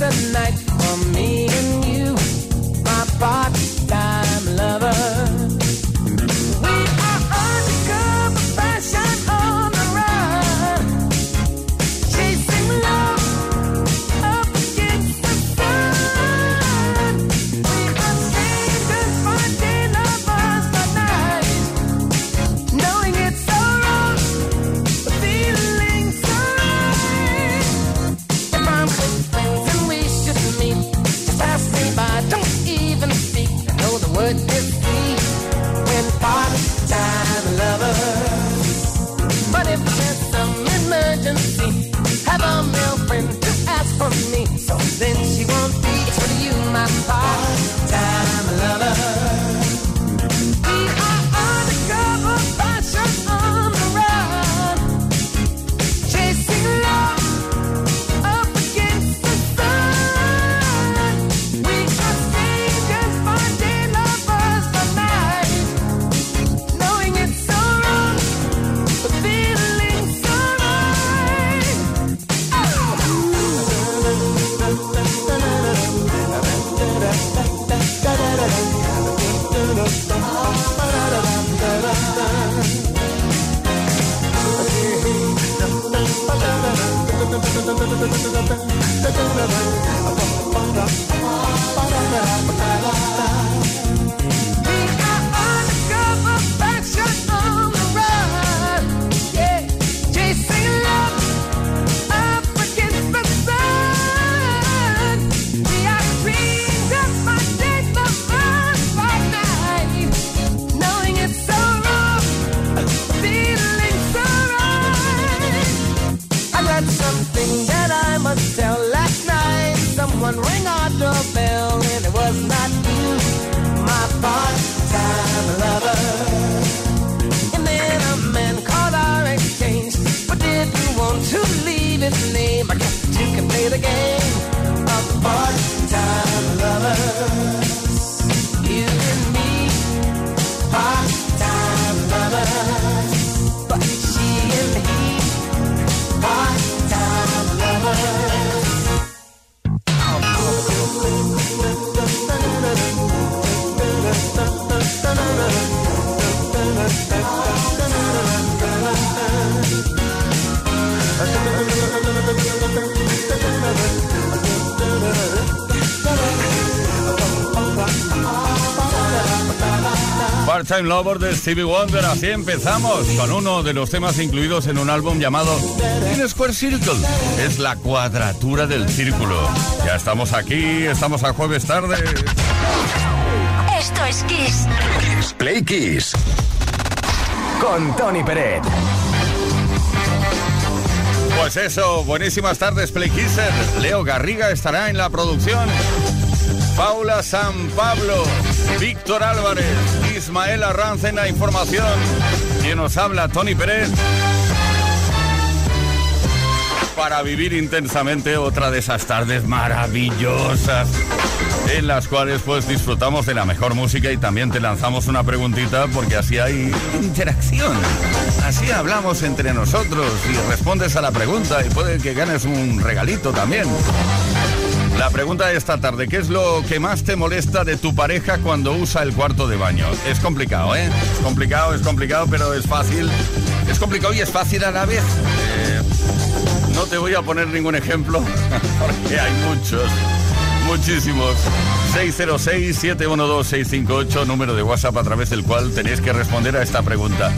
the night. Part-Time Lover de Stevie Wonder. Así empezamos con uno de los temas incluidos en un álbum llamado In Square Circle. Es la cuadratura del círculo. Ya estamos aquí, estamos a jueves tarde. Esto es Kiss. Play Kiss. Con Tony Peret. Pues eso, buenísimas tardes, Play Kisser. Leo Garriga estará en la producción. Paula San Pablo, Víctor Álvarez, Ismael Arranz en la información. Quien nos habla, Tony Pérez. Para vivir intensamente otra de esas tardes maravillosas en las cuales pues disfrutamos de la mejor música y también te lanzamos una preguntita porque así hay interacción. Así hablamos entre nosotros y respondes a la pregunta y puede que ganes un regalito también. La pregunta de esta tarde, ¿qué es lo que más te molesta de tu pareja cuando usa el cuarto de baño? Es complicado, ¿eh? Es complicado, es complicado, pero es fácil. Es complicado y es fácil a la vez. Eh, no te voy a poner ningún ejemplo, porque hay muchos, muchísimos. 606-712-658, número de WhatsApp a través del cual tenéis que responder a esta pregunta.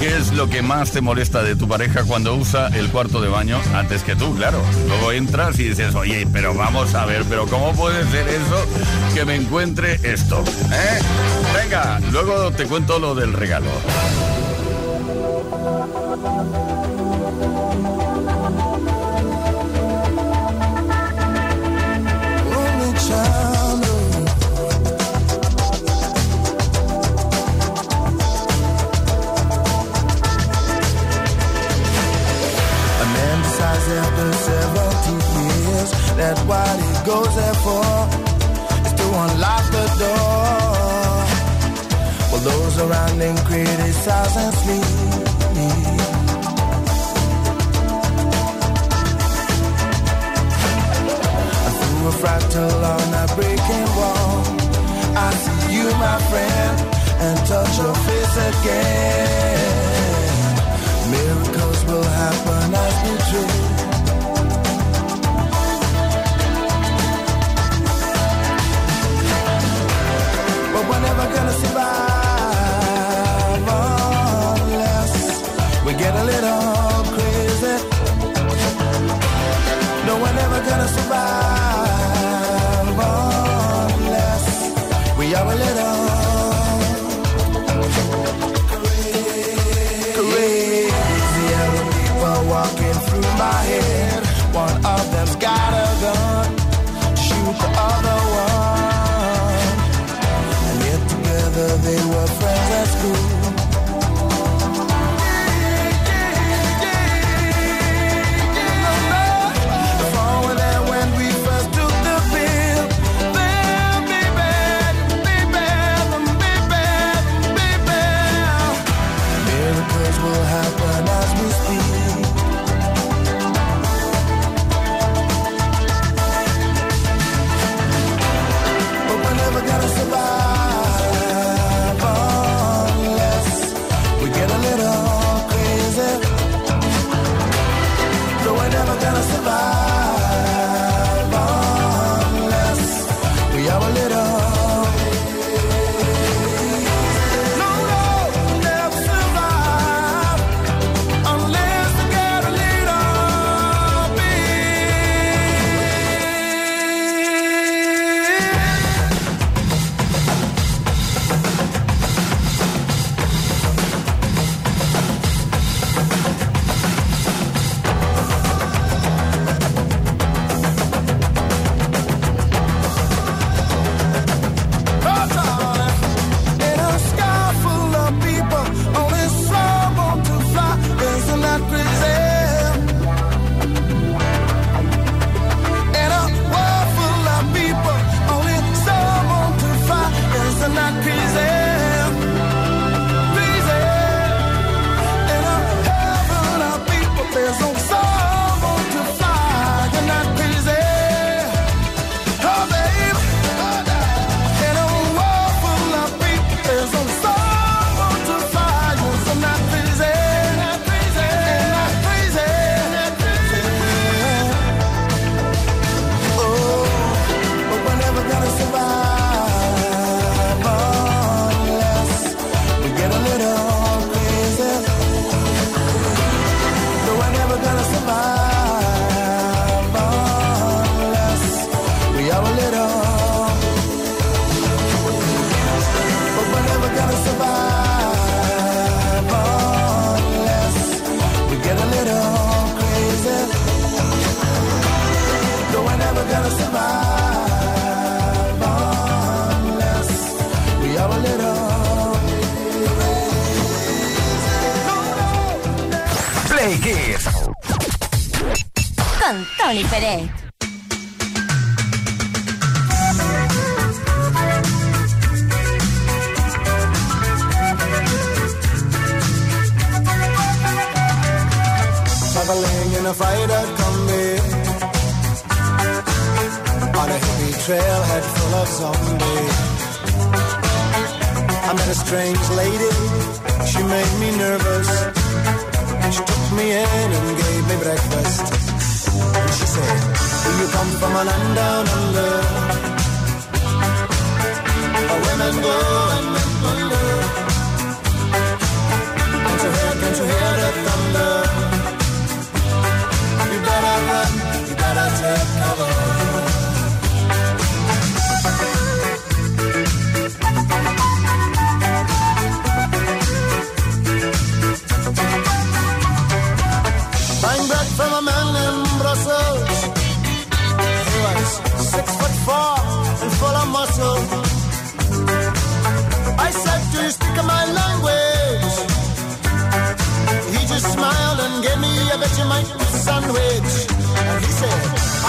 ¿Qué es lo que más te molesta de tu pareja cuando usa el cuarto de baño antes que tú? Claro. Luego entras y dices, oye, pero vamos a ver, pero ¿cómo puede ser eso que me encuentre esto? ¿Eh? Venga, luego te cuento lo del regalo. That's what he goes there for, is to unlock the door. While those around him criticize and sleep. Through a fractal on a breaking wall, I see you, my friend, and touch your face again. Miracles will happen as we dream. Gonna survive unless we get a little crazy. No, we're never gonna survive unless we are a little crazy. Young people walking through my head. One of them's said, Do you come from a land down under? Women go and men wonder. Can't you hear, can't you hear the thunder? You better run, you better take cover. make me sandwich. And he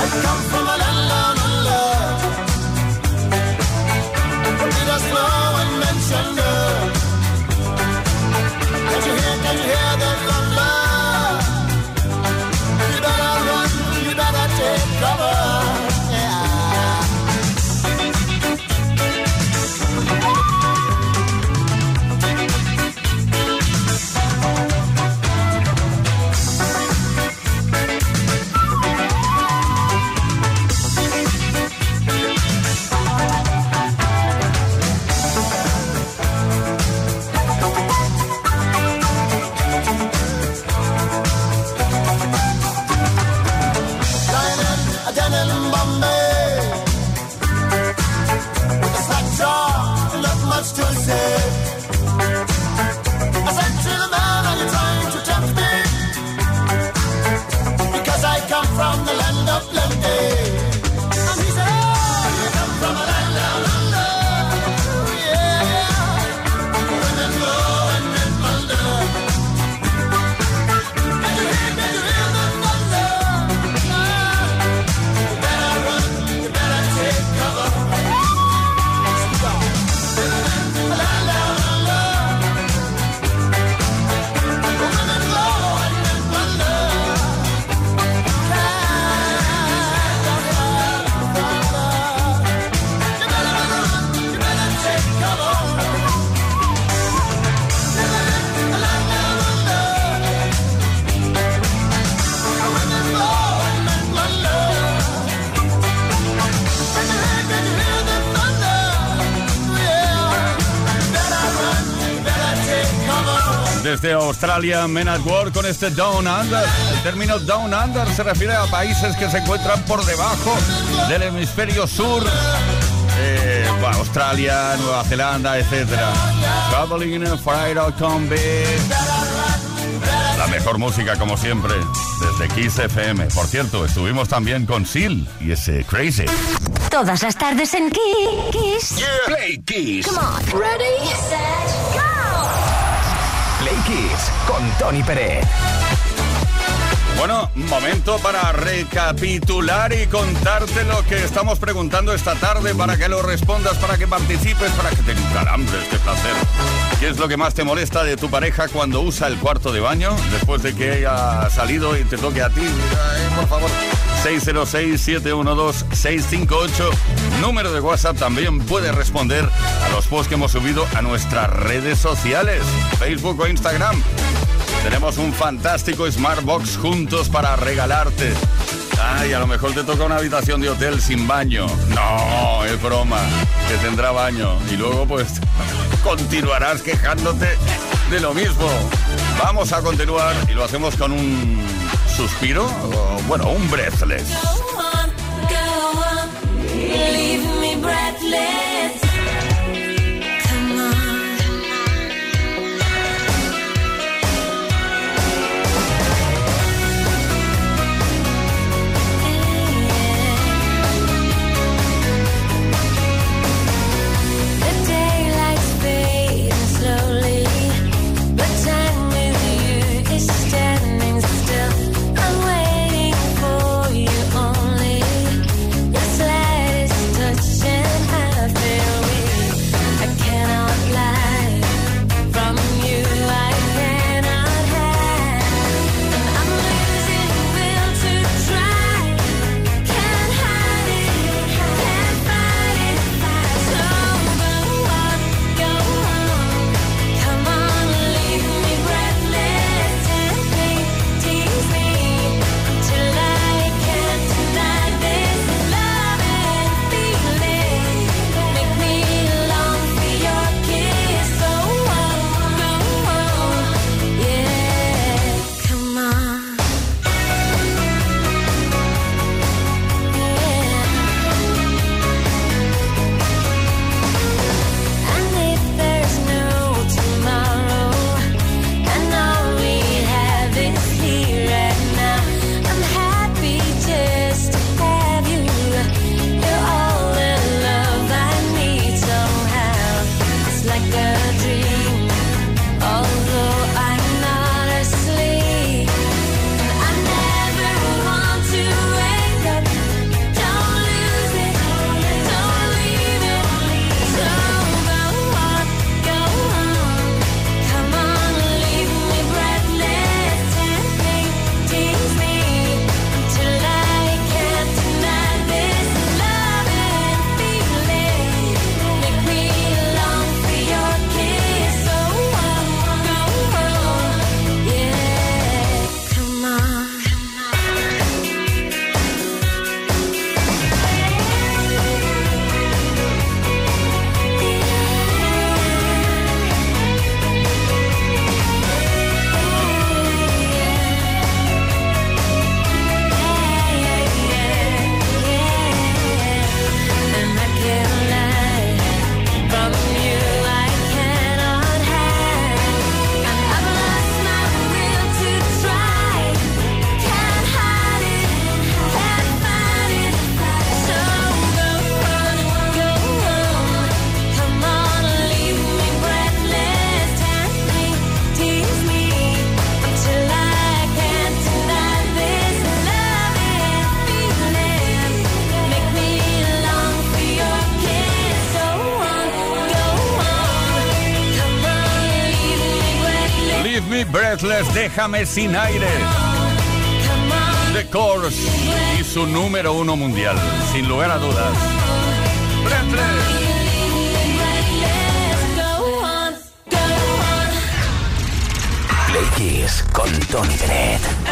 I come from a land down under. Did desde Australia, Men at Work con este Down Under. El término Down Under se refiere a países que se encuentran por debajo del hemisferio sur. Eh, Australia, Nueva Zelanda, etc. Traveling Friday La mejor música, como siempre, desde Kiss FM. Por cierto, estuvimos también con Seal y ese Crazy. Todas las tardes en Kiss. Play Kiss. Come on. Ready, set, con Tony Pérez. Bueno, momento para recapitular y contarte lo que estamos preguntando esta tarde para que lo respondas, para que participes, para que te encarambres, qué placer. ¿Qué es lo que más te molesta de tu pareja cuando usa el cuarto de baño después de que haya salido y te toque a ti? Eh, por favor. 606-712-658. Número de WhatsApp también puede responder a los posts que hemos subido a nuestras redes sociales, Facebook o Instagram. Tenemos un fantástico Smartbox juntos para regalarte. Ay, a lo mejor te toca una habitación de hotel sin baño. No, es broma, que tendrá baño. Y luego pues continuarás quejándote de lo mismo. Vamos a continuar y lo hacemos con un suspiro, o, bueno, un breathless. Breathless, déjame sin aire. The Course y su número uno mundial, sin lugar a dudas. Play Kiss con Tony Bennett.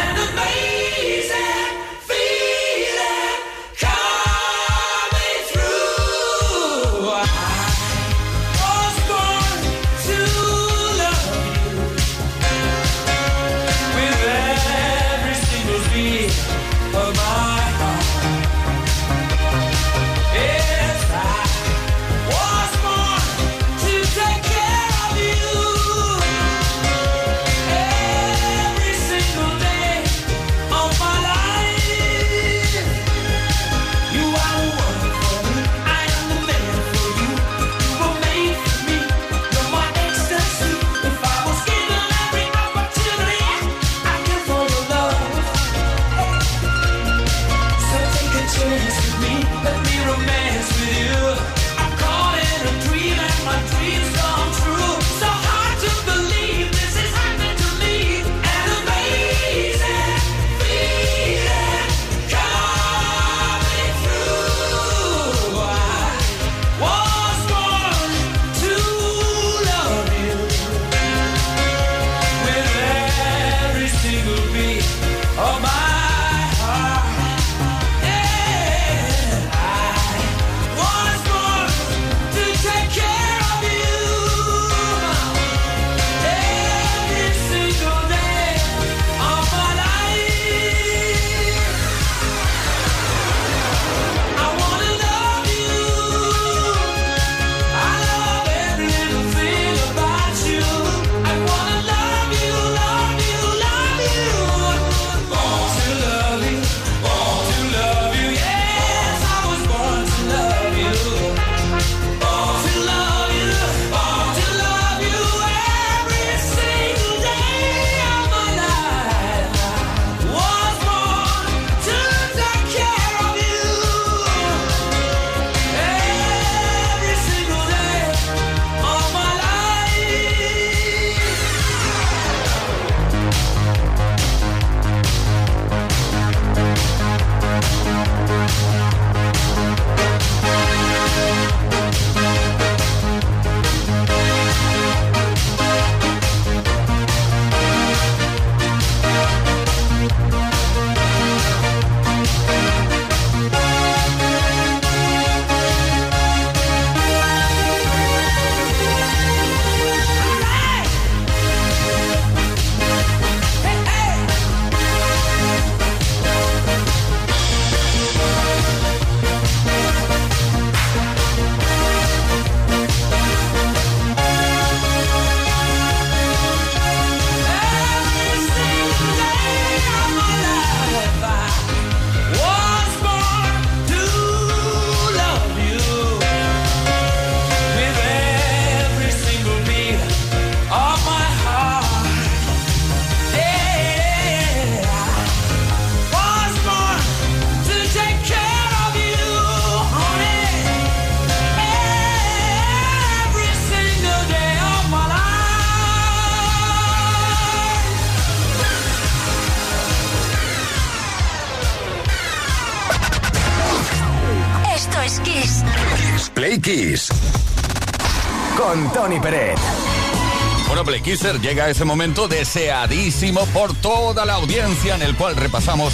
Play llega ese momento deseadísimo por toda la audiencia en el cual repasamos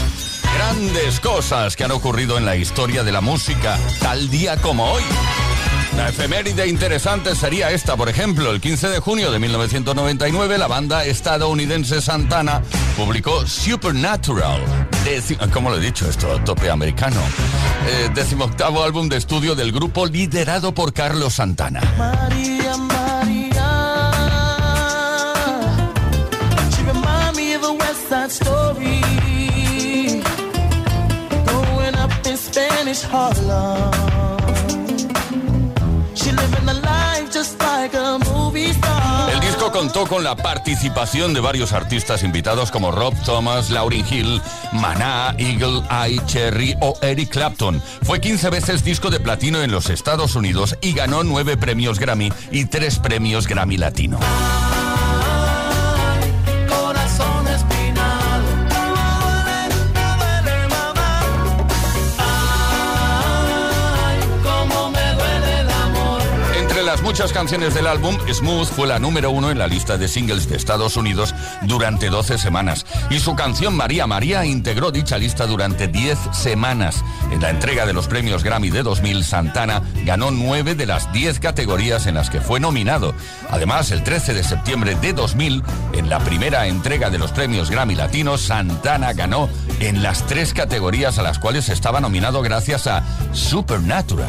grandes cosas que han ocurrido en la historia de la música, tal día como hoy. La efeméride interesante sería esta, por ejemplo, el 15 de junio de 1999 la banda estadounidense Santana publicó Supernatural, ¿cómo lo he dicho esto? Tope americano. Eh, decimoctavo álbum de estudio del grupo liderado por Carlos Santana. West Side Story. Growing up in Spanish Harlem. El disco contó con la participación de varios artistas invitados como Rob Thomas, Lauryn Hill, Maná, Eagle Eye Cherry o Eric Clapton. Fue 15 veces disco de platino en los Estados Unidos y ganó 9 premios Grammy y 3 premios Grammy Latino. Muchas canciones del álbum, Smooth fue la número uno en la lista de singles de Estados Unidos durante 12 semanas. Y su canción María María integró dicha lista durante 10 semanas. En la entrega de los premios Grammy de 2000, Santana ganó 9 de las 10 categorías en las que fue nominado. Además, el 13 de septiembre de 2000, en la primera entrega de los premios Grammy Latinos, Santana ganó en las tres categorías a las cuales estaba nominado gracias a Supernatural.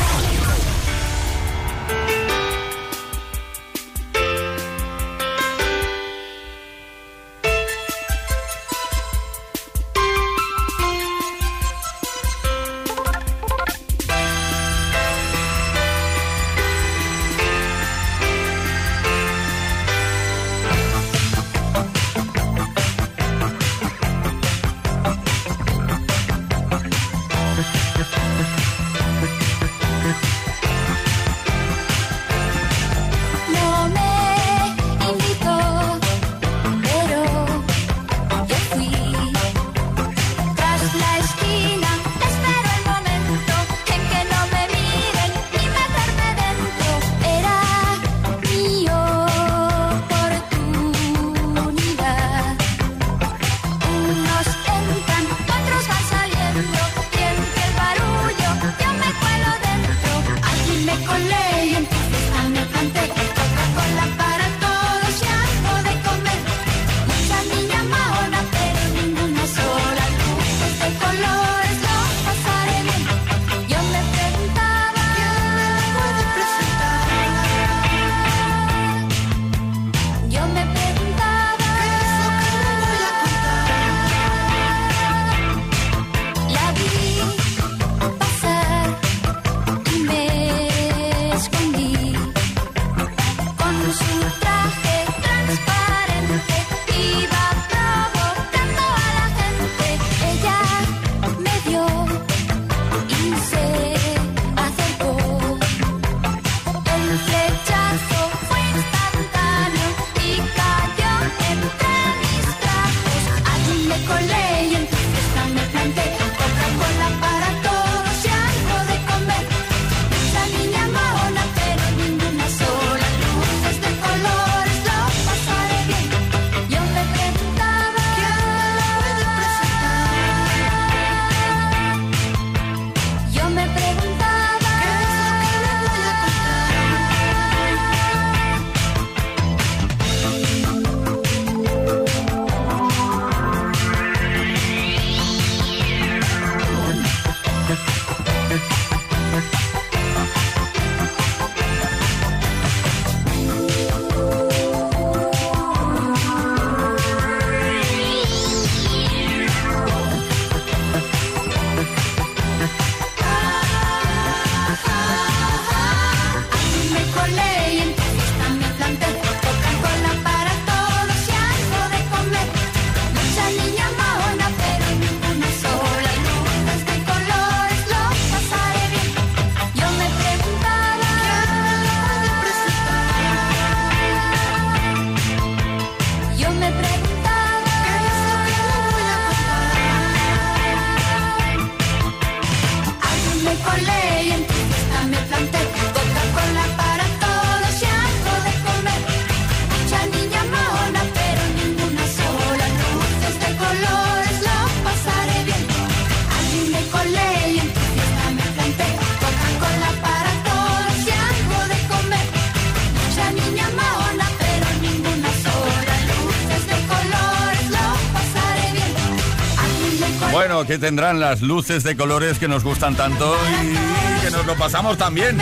Tendrán las luces de colores que nos gustan tanto y que nos lo pasamos también.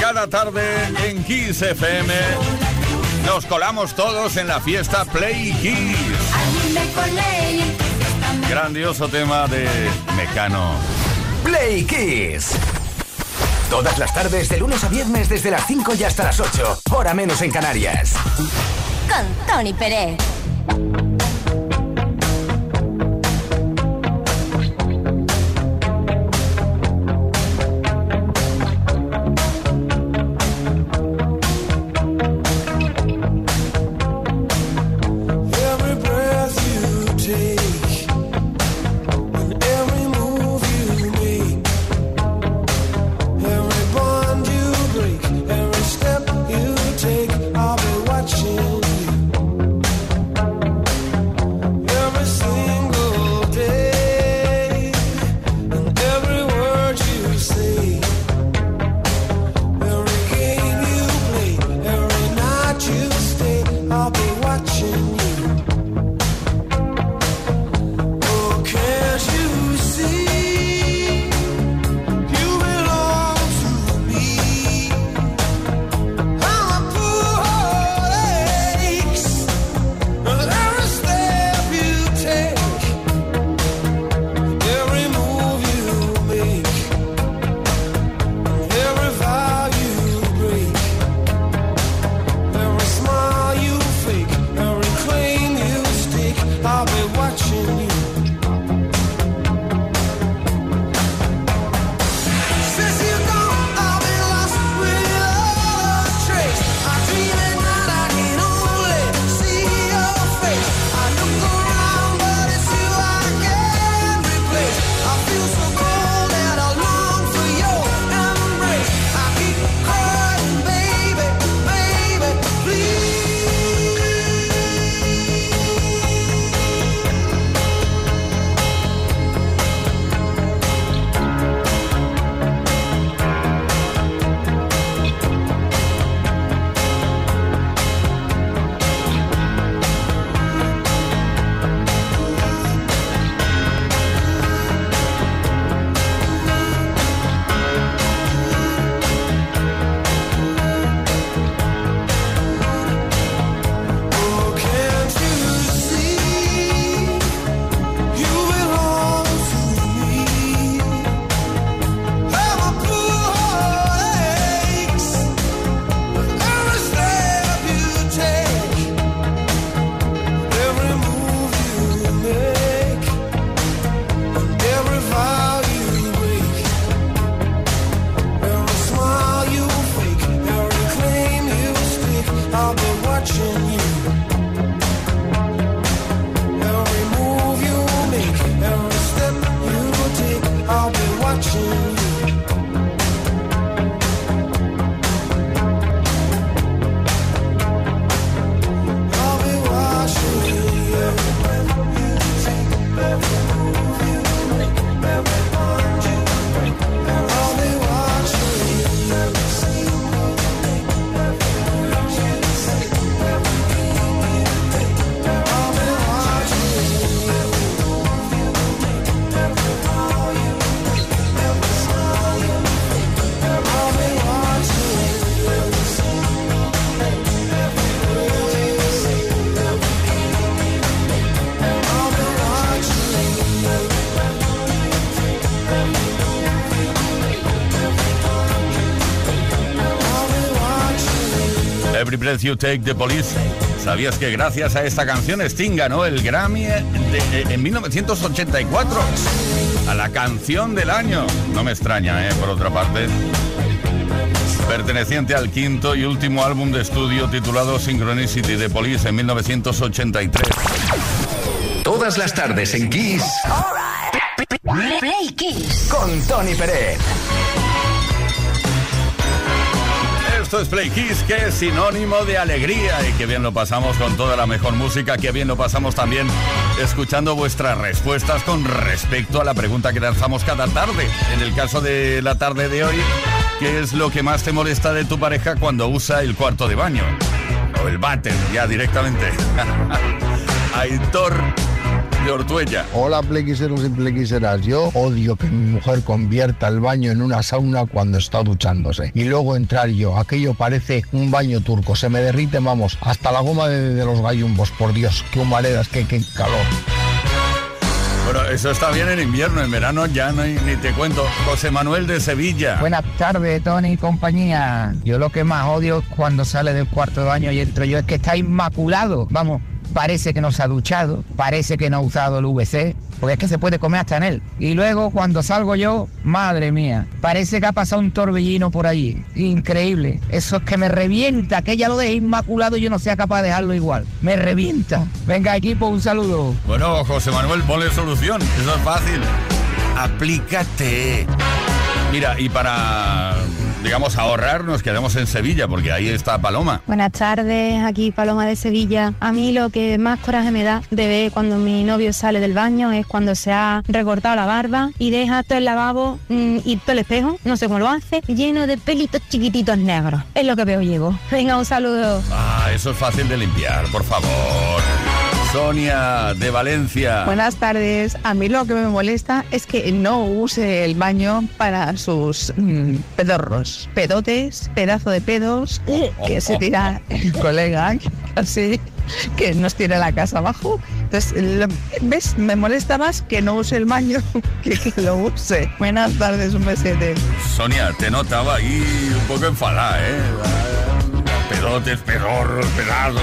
Cada tarde en Kiss FM nos colamos todos en la fiesta Play Kiss. Grandioso tema de Mecano. Play Kiss. Todas las tardes de lunes a viernes desde las 5 y hasta las 8, hora menos en Canarias. Con Tony Pérez. Breath You Take the Police. ¿Sabías que gracias a esta canción Sting ganó el Grammy en 1984? A la canción del año. No me extraña, ¿eh? Por otra parte. Perteneciente al quinto y último álbum de estudio titulado Synchronicity de Police en 1983. Todas las tardes en Kiss. Play Kiss. Con Tony Pérez. Esto es Play Kiss, que es sinónimo de alegría y que bien lo pasamos con toda la mejor música, que bien lo pasamos también escuchando vuestras respuestas con respecto a la pregunta que lanzamos cada tarde. En el caso de la tarde de hoy, ¿qué es lo que más te molesta de tu pareja cuando usa el cuarto de baño? O el váter, ya directamente. Aitor de Ortuella. Hola, plequiseros y plequiseras. Yo odio que mi mujer convierta el baño en una sauna cuando está duchándose. Y luego entrar yo. Aquello parece un baño turco. Se me derrite, vamos, hasta la goma de, los gallumbos. Por Dios, qué humaredas, qué, qué calor. Bueno, eso está bien en invierno, en verano ya no hay, ni te cuento. José Manuel de Sevilla. Buenas tardes, Tony y compañía. Yo lo que más odio cuando sale del cuarto de baño y entro yo es que está inmaculado. Vamos, parece que no se ha duchado, parece que no ha usado el VC, porque es que se puede comer hasta en él. Y luego cuando salgo yo, madre mía, parece que ha pasado un torbellino por allí. Increíble. Eso es que me revienta, que ella lo deje inmaculado y yo no sea capaz de dejarlo igual. Me revienta. Venga equipo, un saludo. Bueno, José Manuel, ponle solución. Eso es fácil. Aplícate. Mira, y para digamos, ahorrar, nos quedamos en Sevilla, porque ahí está Paloma. Buenas tardes, aquí Paloma de Sevilla. A mí lo que más coraje me da de ver cuando mi novio sale del baño es cuando se ha recortado la barba y deja todo el lavabo mm, y todo el espejo, no sé cómo lo hace, lleno de pelitos chiquititos negros. Es lo que veo llevo. Venga, un saludo. Ah, eso es fácil de limpiar, por favor. Sonia de Valencia. Buenas tardes. A mí lo que me molesta es que no use el baño para sus mm, pedorros, pedotes, pedazo de pedos que se tira el colega, así que nos tiene la casa abajo. Entonces, lo- ¿ves? Me molesta más que no use el baño que que lo use. Buenas tardes, un besete. Sonia, te notaba ahí un poco enfadada, ¿eh? Pedotes, pedorros, pedazos,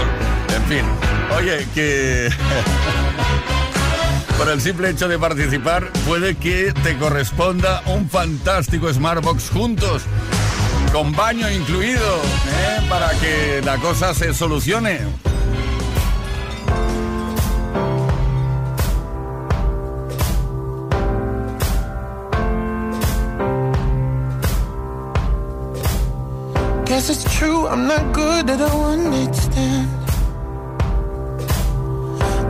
Oye, que... Por el simple hecho de participar, puede que te corresponda un fantástico Smartbox juntos, con baño incluido, ¿eh? para que la cosa se solucione. Guess it's true, I'm not good at.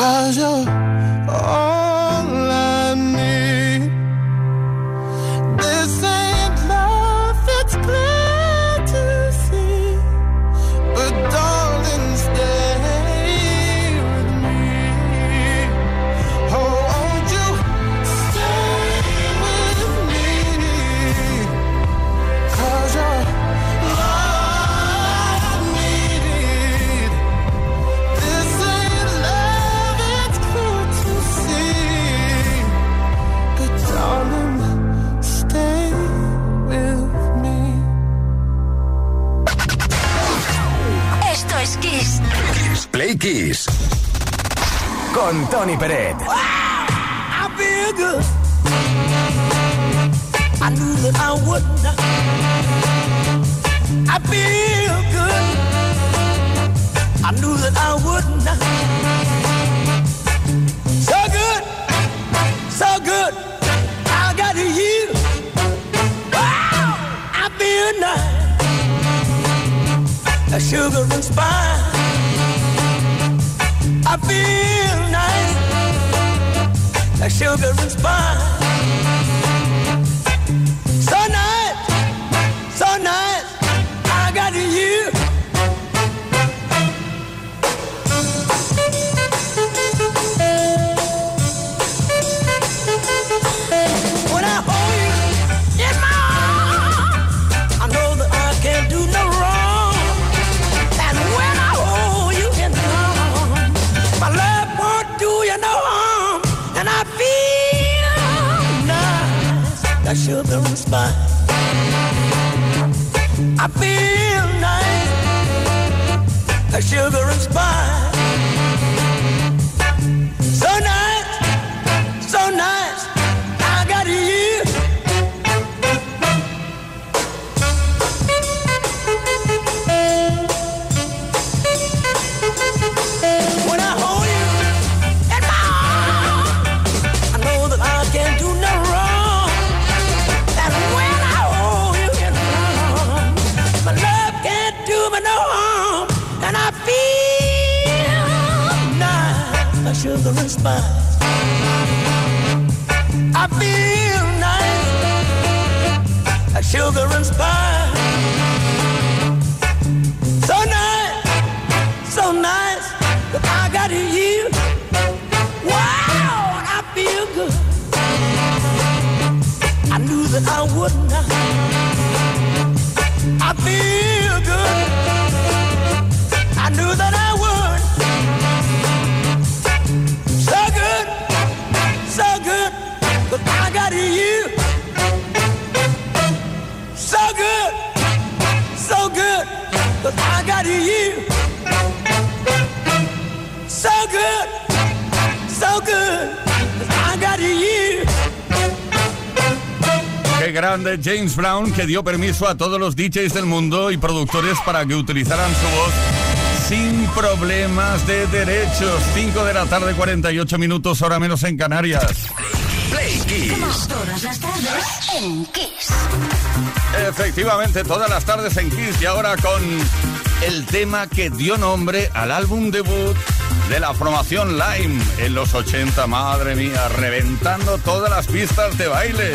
Cause you're all Con Tony Peret. I feel good. I knew that I would. I feel good. I knew that I would. So good, so good. I got you. Wow, I feel nice. A. I feel sugar and spice. So good, so good, but I got you. Qué grande James Brown que dio permiso a todos los DJs del mundo y productores para que utilizaran su voz sin problemas de derechos. 5 de la tarde, 48 minutos, hora menos en Canarias. Play Kiss. Todas las tardes en Kiss. Efectivamente, todas las tardes en Kiss y ahora con el tema que dio nombre al álbum debut de la formación Lime en los 80, madre mía, reventando todas las pistas de baile.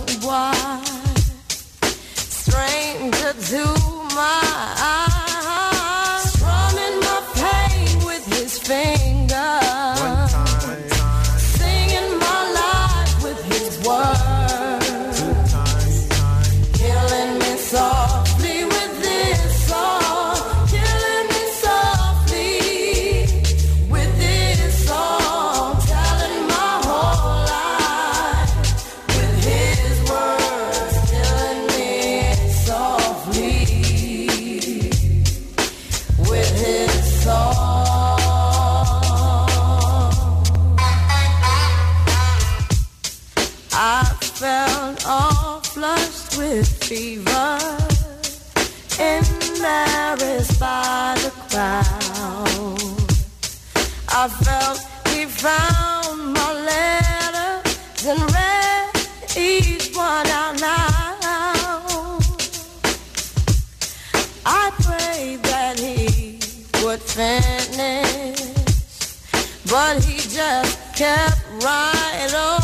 found my letters and read each one out loud. I prayed that he would finish, but he just kept right on.